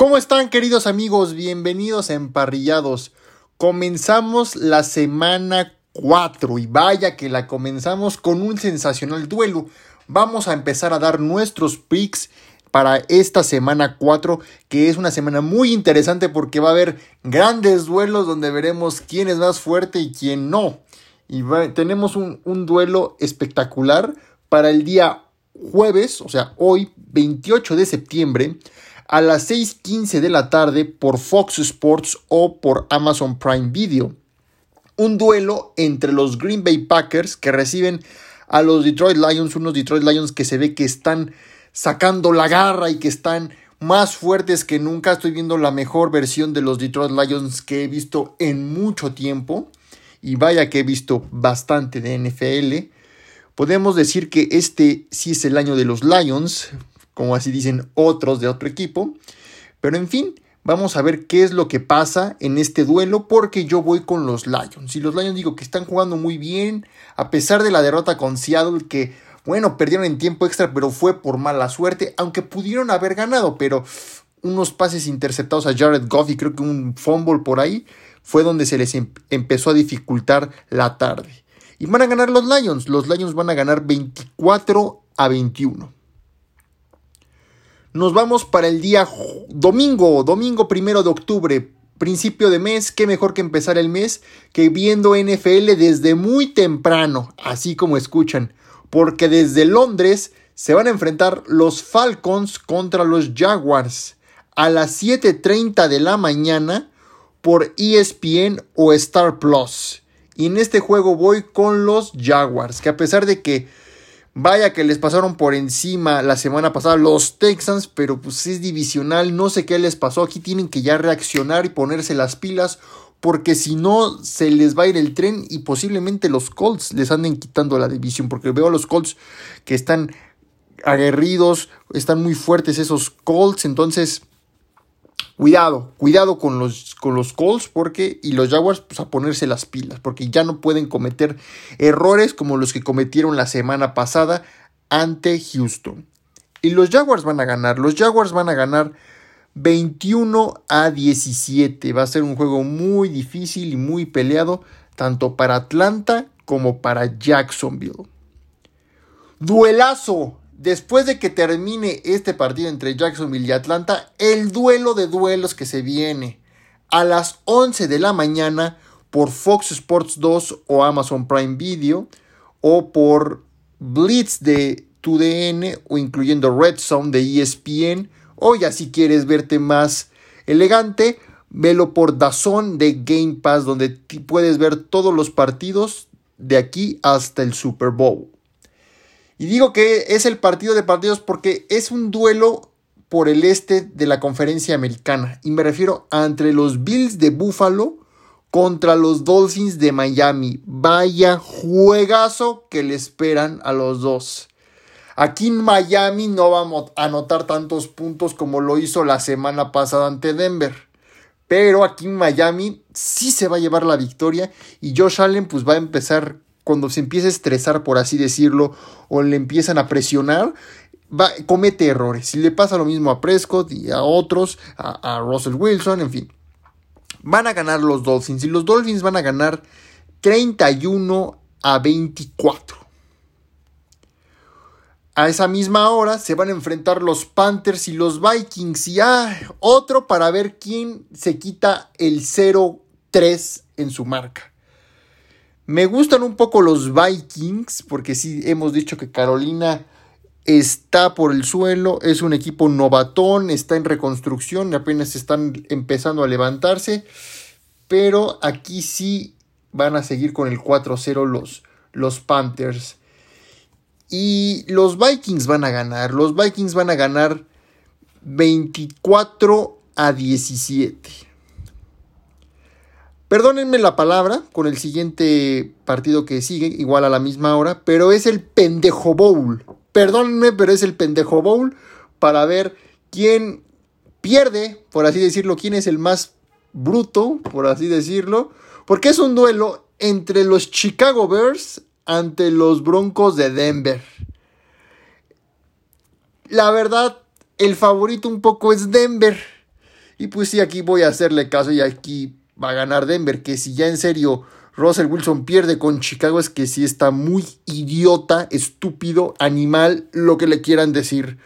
¿Cómo están queridos amigos? Bienvenidos a Emparrillados. Comenzamos la semana 4 y vaya que la comenzamos con un sensacional duelo. Vamos a empezar a dar nuestros picks para esta semana 4, que es una semana muy interesante porque va a haber grandes duelos donde veremos quién es más fuerte y quién no. Y tenemos un, un duelo espectacular para el día jueves, o sea, hoy, 28 de septiembre a las 6.15 de la tarde por Fox Sports o por Amazon Prime Video. Un duelo entre los Green Bay Packers que reciben a los Detroit Lions, unos Detroit Lions que se ve que están sacando la garra y que están más fuertes que nunca. Estoy viendo la mejor versión de los Detroit Lions que he visto en mucho tiempo. Y vaya que he visto bastante de NFL. Podemos decir que este sí es el año de los Lions como así dicen otros de otro equipo. Pero en fin, vamos a ver qué es lo que pasa en este duelo porque yo voy con los Lions. Y los Lions digo que están jugando muy bien, a pesar de la derrota con Seattle que, bueno, perdieron en tiempo extra, pero fue por mala suerte, aunque pudieron haber ganado, pero unos pases interceptados a Jared Goff y creo que un fumble por ahí fue donde se les em-, empezó a dificultar la tarde. Y van a ganar los Lions. Los Lions van a ganar 24 a 21. Nos vamos para el día domingo, domingo primero de octubre, principio de mes. Qué mejor que empezar el mes que viendo NFL desde muy temprano, así como escuchan, porque desde Londres se van a enfrentar los Falcons contra los Jaguars a las 7:30 de la mañana por ESPN o Star Plus. Y en este juego voy con los Jaguars, que a pesar de que Vaya que les pasaron por encima la semana pasada los Texans, pero pues es divisional, no sé qué les pasó. Aquí tienen que ya reaccionar y ponerse las pilas, porque si no se les va a ir el tren y posiblemente los Colts les anden quitando la división, porque veo a los Colts que están aguerridos, están muy fuertes esos Colts, entonces Cuidado, cuidado con los, con los Colts porque, y los Jaguars pues, a ponerse las pilas porque ya no pueden cometer errores como los que cometieron la semana pasada ante Houston. Y los Jaguars van a ganar, los Jaguars van a ganar 21 a 17. Va a ser un juego muy difícil y muy peleado tanto para Atlanta como para Jacksonville. Duelazo después de que termine este partido entre Jacksonville y Atlanta, el duelo de duelos que se viene a las 11 de la mañana por Fox Sports 2 o Amazon Prime Video o por Blitz de 2DN o incluyendo Red Zone de ESPN o ya si quieres verte más elegante, velo por Dazón de Game Pass donde puedes ver todos los partidos de aquí hasta el Super Bowl. Y digo que es el partido de partidos porque es un duelo por el este de la conferencia americana. Y me refiero a entre los Bills de Buffalo contra los Dolphins de Miami. Vaya juegazo que le esperan a los dos. Aquí en Miami no vamos a anotar tantos puntos como lo hizo la semana pasada ante Denver. Pero aquí en Miami sí se va a llevar la victoria y Josh Allen pues va a empezar cuando se empieza a estresar, por así decirlo, o le empiezan a presionar, va, comete errores. Y le pasa lo mismo a Prescott y a otros, a, Russell Wilson, en fin. Van a ganar los Dolphins y los Dolphins van a ganar 31 a 24. A esa misma hora se van a enfrentar los Panthers y los Vikings. Y ah, otro para ver quién se quita el 0-3 en su marca. Me gustan un poco los Vikings, porque sí hemos dicho que Carolina está por el suelo, es un equipo novatón, está en reconstrucción, apenas están empezando a levantarse, pero aquí sí van a seguir con el 4-0 los, los Panthers. Y los Vikings van a ganar, los Vikings van a ganar 24 a 17. Perdónenme la palabra con el siguiente partido que sigue, igual a la misma hora, pero es el pendejo bowl. Perdónenme, pero es el pendejo bowl para ver quién pierde, por así decirlo, quién es el más bruto, por así decirlo, porque es un duelo entre los Chicago Bears ante los Broncos de Denver. La verdad, el favorito un poco es Denver Y pues sí, aquí voy a hacerle caso y aquí va a ganar Denver, que si ya en serio Russell Wilson pierde con Chicago es que sí está muy idiota, estúpido, animal, lo que le quieran decir.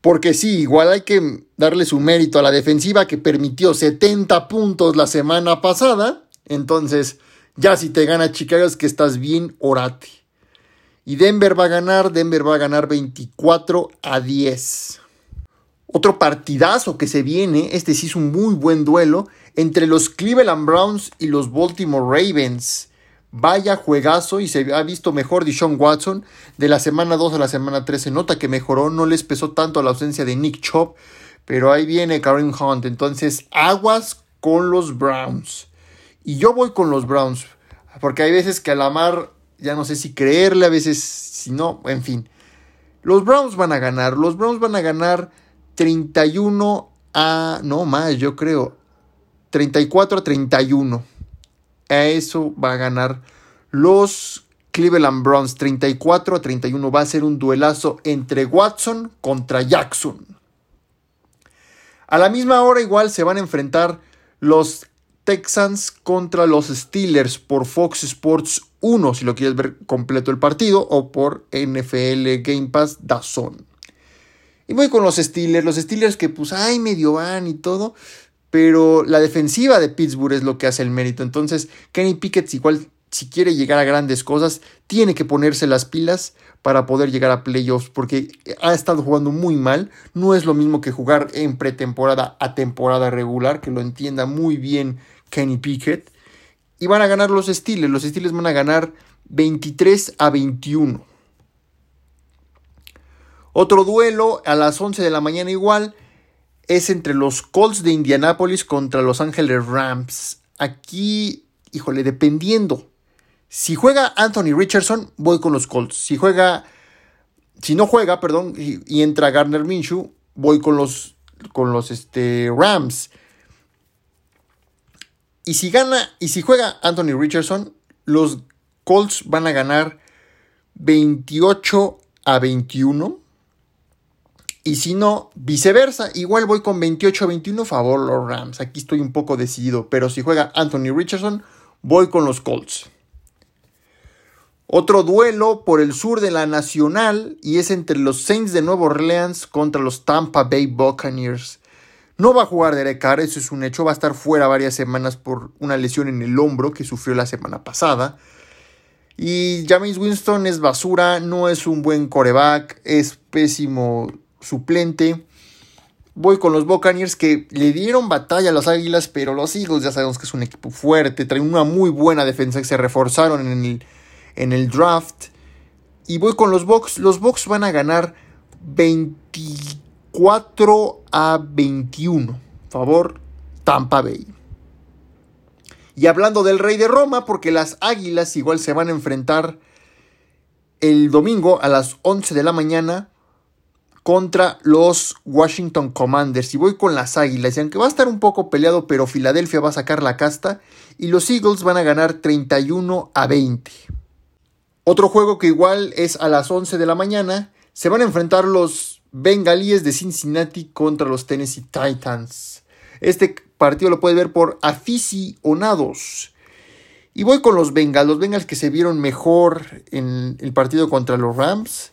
Porque sí, igual hay que darle su mérito a la defensiva que permitió 70 puntos la semana pasada. Entonces, ya si te gana Chicago es que estás bien orate. Y Denver va a ganar, Denver va a ganar 24 a 10. Otro partidazo que se viene, este sí es un muy buen duelo, entre los Cleveland Browns y los Baltimore Ravens. Vaya juegazo y se ha visto mejor Deshaun Watson de la semana 2 a la semana 3. Se nota que mejoró, no les pesó tanto la ausencia de Nick Chop, pero ahí viene Karen Hunt. Entonces, aguas con los Browns. Y yo voy con los Browns, porque hay veces que a la mar ya no sé si creerle, a veces si no, en fin. Los Browns van a ganar, los Browns van a ganar 31 a, no más, yo creo, 34 a 31. A eso va a ganar los Cleveland Browns 34 a 31. Va a ser un duelazo entre Watson contra Jackson. A la misma hora igual se van a enfrentar los Texans contra los Steelers por Fox Sports 1, si lo quieres ver completo el partido, o por NFL Game Pass Dazón. Y voy con los Steelers, los Steelers que pues ay medio van y todo, pero la defensiva de Pittsburgh es lo que hace el mérito. Entonces, Kenny Pickett igual si quiere llegar a grandes cosas, tiene que ponerse las pilas para poder llegar a playoffs, porque ha estado jugando muy mal. No es lo mismo que jugar en pretemporada a temporada regular, que lo entienda muy bien Kenny Pickett. Y van a ganar los Steelers. Los Steelers van a ganar 23 a 21. Otro duelo a las 11 de la mañana igual es entre los Colts de Indianápolis contra Los Ángeles Rams. Aquí, híjole, dependiendo. Si juega Anthony Richardson, voy con los Colts. Si juega, si no juega, perdón, y, entra Garner Minshew, voy con los, con los este, Rams. Y si gana, y si juega Anthony Richardson, los Colts van a ganar 28 a 21. Y si no, viceversa, igual voy con 28 a 21 favor los Rams. Aquí estoy un poco decidido, pero si juega Anthony Richardson, voy con los Colts. Otro duelo por el sur de la Nacional y es entre los Saints de Nueva Orleans contra los Tampa Bay Buccaneers. No va a jugar Derek Carr, eso es un hecho, va a estar fuera varias semanas por una lesión en el hombro que sufrió la semana pasada. Y James Winston es basura, no es un buen coreback, es pésimo suplente. Voy con los Buccaneers que le dieron batalla a los Águilas, pero los Eagles ya sabemos que es un equipo fuerte, traen una muy buena defensa que se reforzaron en el, en el draft. Y voy con los Bucks. Los Bucks van a ganar 24 a 21. Favor Tampa Bay. Y hablando del Rey de Roma, porque las Águilas igual se van a enfrentar el domingo a las 11 de la mañana contra los Washington Commanders. Y voy con las Águilas. Y aunque va a estar un poco peleado, pero Filadelfia va a sacar la casta. Y los Eagles van a ganar 31 a 20. Otro juego que igual es a las 11 de la mañana. Se van a enfrentar los Bengalíes de Cincinnati contra los Tennessee Titans. Este partido lo puede ver por aficionados. Y voy con los Bengals. Los Bengals que se vieron mejor en el partido contra los Rams.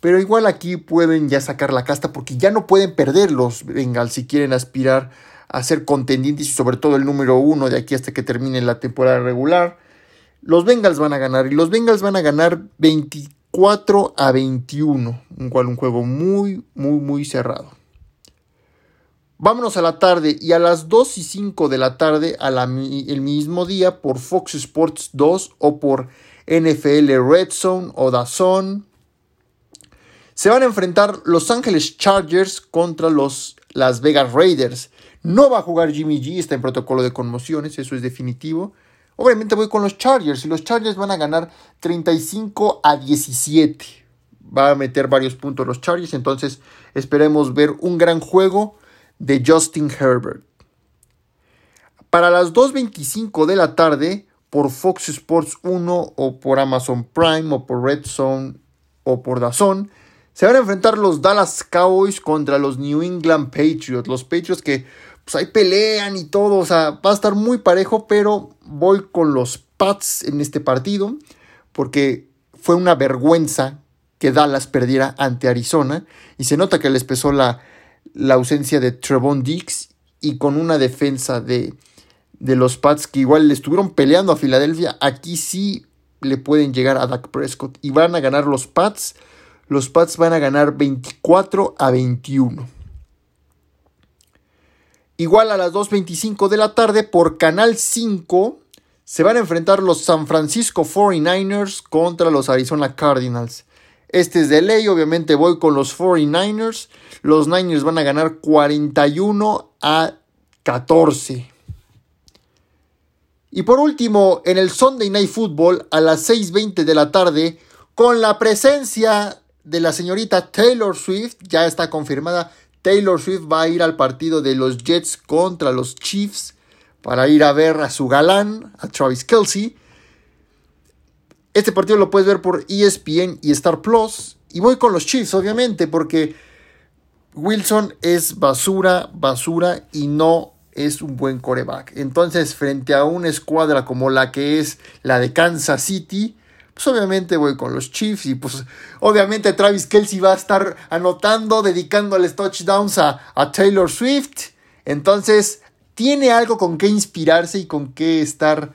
Pero igual aquí pueden ya sacar la casta porque ya no pueden perder los Bengals si quieren aspirar a ser contendientes y sobre todo el número uno de aquí hasta que termine la temporada regular. Los Bengals van a ganar y los Bengals van a ganar 24 a 21. Igual un juego muy, muy, muy cerrado. Vámonos a la tarde y a las 2 y 5 de la tarde el mismo día por Fox Sports 2 o por NFL Red Zone o DAZN se van a enfrentar Los Ángeles Chargers contra los Las Vegas Raiders. No va a jugar Jimmy G, está en protocolo de conmociones, eso es definitivo. Obviamente voy con los Chargers y los Chargers van a ganar 35 a 17. Va a meter varios puntos los Chargers, entonces esperemos ver un gran juego de Justin Herbert. Para las 2.25 de la tarde, por Fox Sports 1 o por Amazon Prime o por Red Zone o por DAZN, se van a enfrentar los Dallas Cowboys contra los New England Patriots. Los Patriots que pues ahí pelean y todo, o sea, va a estar muy parejo, pero voy con los Pats en este partido, porque fue una vergüenza que Dallas perdiera ante Arizona, y se nota que les pesó la, la ausencia de Trevon Dix y con una defensa de, de los Pats que igual le estuvieron peleando a Filadelfia, aquí sí le pueden llegar a Dak Prescott y van a ganar los Pats. Los Pats van a ganar 24 a 21. Igual a las 2.25 de la tarde por Canal 5 se van a enfrentar los San Francisco 49ers contra los Arizona Cardinals. Este es de ley, obviamente voy con los 49ers. Los Niners van a ganar 41 a 14. Y por último, en el Sunday Night Football a las 6.20 de la tarde, con la presencia de la señorita Taylor Swift, ya está confirmada, Taylor Swift va a ir al partido de los Jets contra los Chiefs para ir a ver a su galán, a Travis Kelsey. Este partido lo puedes ver por ESPN y Star Plus. Y voy con los Chiefs, obviamente, porque Wilson es basura, basura y no es un buen coreback. Entonces, frente a una escuadra como la que es la de Kansas City, pues obviamente voy con los Chiefs y pues obviamente Travis Kelsey va a estar anotando, dedicándoles touchdowns a, a Taylor Swift. Entonces tiene algo con qué inspirarse y con qué estar,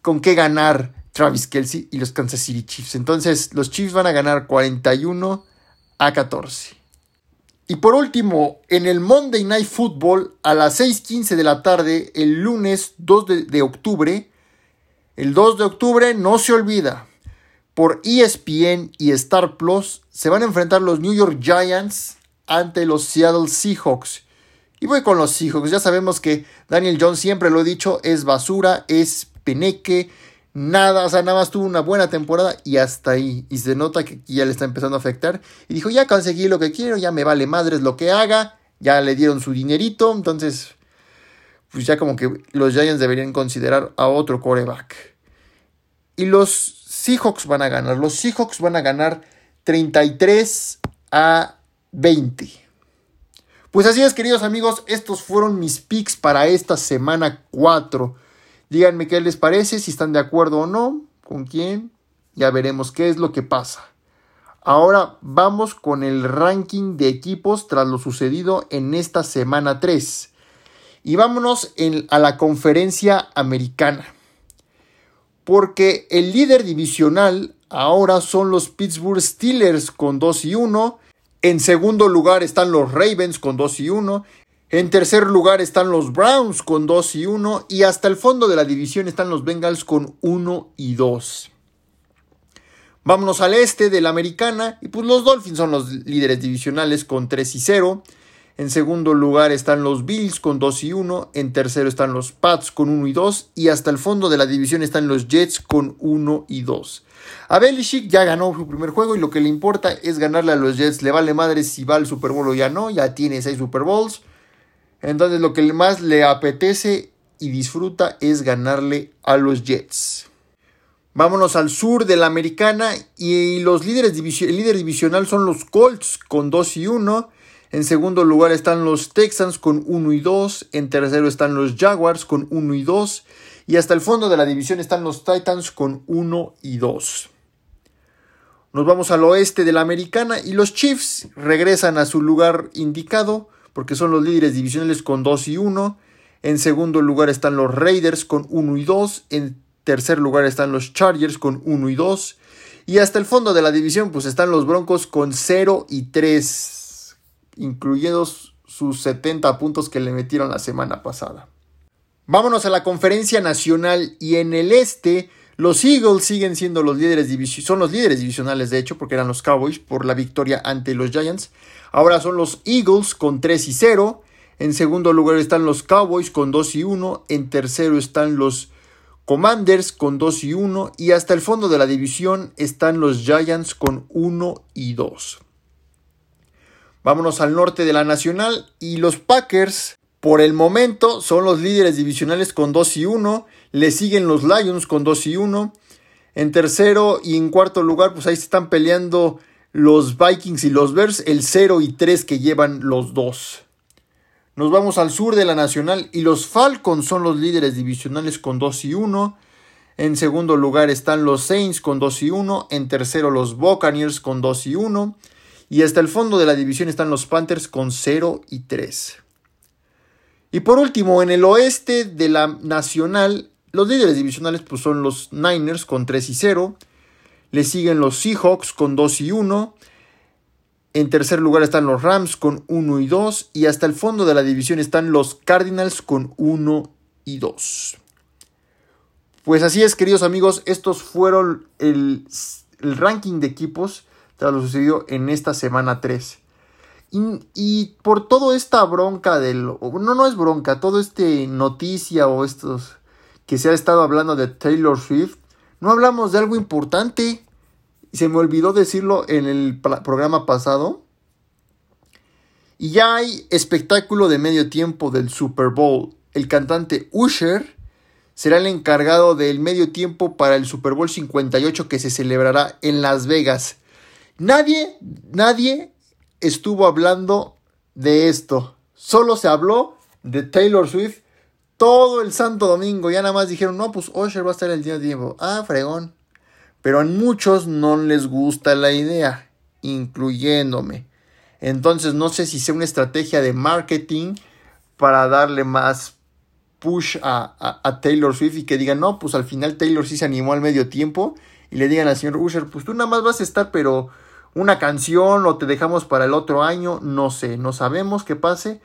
con qué ganar Travis Kelsey y los Kansas City Chiefs. Entonces los Chiefs van a ganar 41 a 14. Y por último, en el Monday Night Football a las 6:15 de la tarde, el lunes 2 de, de octubre, el 2 de octubre no se olvida. Por ESPN y Star Plus se van a enfrentar los New York Giants ante los Seattle Seahawks. Y voy con los Seahawks. Ya sabemos que Daniel Jones, siempre lo he dicho, es basura, es peneque, nada, o sea, nada más tuvo una buena temporada y hasta ahí. Y se nota que ya le está empezando a afectar. Y dijo, ya conseguí lo que quiero, ya me vale madres lo que haga, ya le dieron su dinerito, entonces pues ya como que los Giants deberían considerar a otro coreback. Y los Seahawks van a ganar. Los Seahawks van a ganar 33 a 20. Pues así es, queridos amigos, estos fueron mis picks para esta semana 4. Díganme qué les parece, si están de acuerdo o no, con quién. Ya veremos qué es lo que pasa. Ahora vamos con el ranking de equipos tras lo sucedido en esta semana 3. Y vámonos a la conferencia americana. Porque el líder divisional ahora son los Pittsburgh Steelers con 2 y 1. En segundo lugar están los Ravens con 2 y 1. En tercer lugar están los Browns con 2 y 1. Y hasta el fondo de la división están los Bengals con 1 y 2. Vámonos al este de la americana. Y pues los Dolphins son los líderes divisionales con 3 y 0. En segundo lugar están los Bills con 2 y 1. En tercero están los Pats con 1 y 2. Y hasta el fondo de la división están los Jets con 1 y 2. A Belichick ya ganó su primer juego y lo que le importa es ganarle a los Jets. Le vale madre si va al Super Bowl o ya no. Ya tiene 6 Super Bowls. Entonces lo que más le apetece y disfruta es ganarle a los Jets. Vámonos al sur de la americana y los líderes el líder divisional son los Colts con 2 y 1. En segundo lugar están los Texans con 1 y 2. En tercero están los Jaguars con 1 y 2. Y hasta el fondo de la división están los Titans con 1 y 2. Nos vamos al oeste de la americana y los Chiefs regresan a su lugar indicado porque son los líderes divisionales con 2 y 1. En segundo lugar están los Raiders con 1 y 2. En tercer lugar están los Chargers con 1 y 2. Y hasta el fondo de la división pues están los Broncos con 0 y 3 incluidos sus 70 puntos que le metieron la semana pasada. Vámonos a la conferencia nacional y en el este los Eagles siguen siendo los líderes son los líderes divisionales de hecho porque eran los Cowboys por la victoria ante los Giants. Ahora son los Eagles con 3 y 0. En segundo lugar están los Cowboys con 2 y 1. En tercero están los Commanders con 2 y 1. Y hasta el fondo de la división están los Giants con 1 y 2. Vámonos al norte de la Nacional y los Packers por el momento son los líderes divisionales con 2 y 1. Le siguen los Lions con 2 y 1. En tercero y en cuarto lugar, pues ahí se están peleando los Vikings y los Bears, el 0 y 3 que llevan los dos. Nos vamos al sur de la Nacional y los Falcons son los líderes divisionales con 2 y 1. En segundo lugar están los Saints con 2 y 1. En tercero los Buccaneers con 2 y 1. Y hasta el fondo de la división están los Panthers con 0 y 3. Y por último, en el oeste de la Nacional, los líderes divisionales pues, son los Niners con 3 y 0. Le siguen los Seahawks con 2 y 1. En tercer lugar están los Rams con 1 y 2. Y hasta el fondo de la división están los Cardinals con 1 y 2. Pues así es, queridos amigos. Estos fueron el, el ranking de equipos tras lo sucedido en esta semana 3. Y, por toda esta bronca del... No, no es bronca, todo este noticia o estos que se ha estado hablando de Taylor Swift, no hablamos de algo importante se me olvidó decirlo en el programa pasado. Y ya hay espectáculo de medio tiempo del Super Bowl. El cantante Usher será el encargado del medio tiempo para el Super Bowl 58 que se celebrará en Las Vegas. Nadie, nadie estuvo hablando de esto. Solo se habló de Taylor Swift todo el santo domingo. Ya nada más dijeron, no, pues Usher va a estar el día de tiempo. Ah, fregón. Pero a muchos no les gusta la idea, incluyéndome. Entonces no sé si sea una estrategia de marketing para darle más push a, Taylor Swift y que digan, no, pues al final Taylor sí se animó al medio tiempo y le digan al señor Usher, pues tú nada más vas a estar, pero una canción o te dejamos para el otro año, no sé, no sabemos qué pase,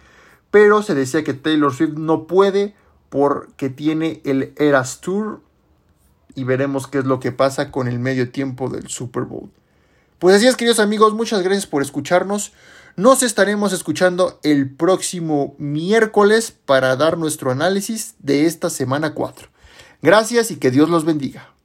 pero se decía que Taylor Swift no puede porque tiene el Eras Tour y veremos qué es lo que pasa con el medio tiempo del Super Bowl. Pues así es, queridos amigos, muchas gracias por escucharnos. Nos estaremos escuchando el próximo miércoles para dar nuestro análisis de esta semana 4. Gracias y que Dios los bendiga.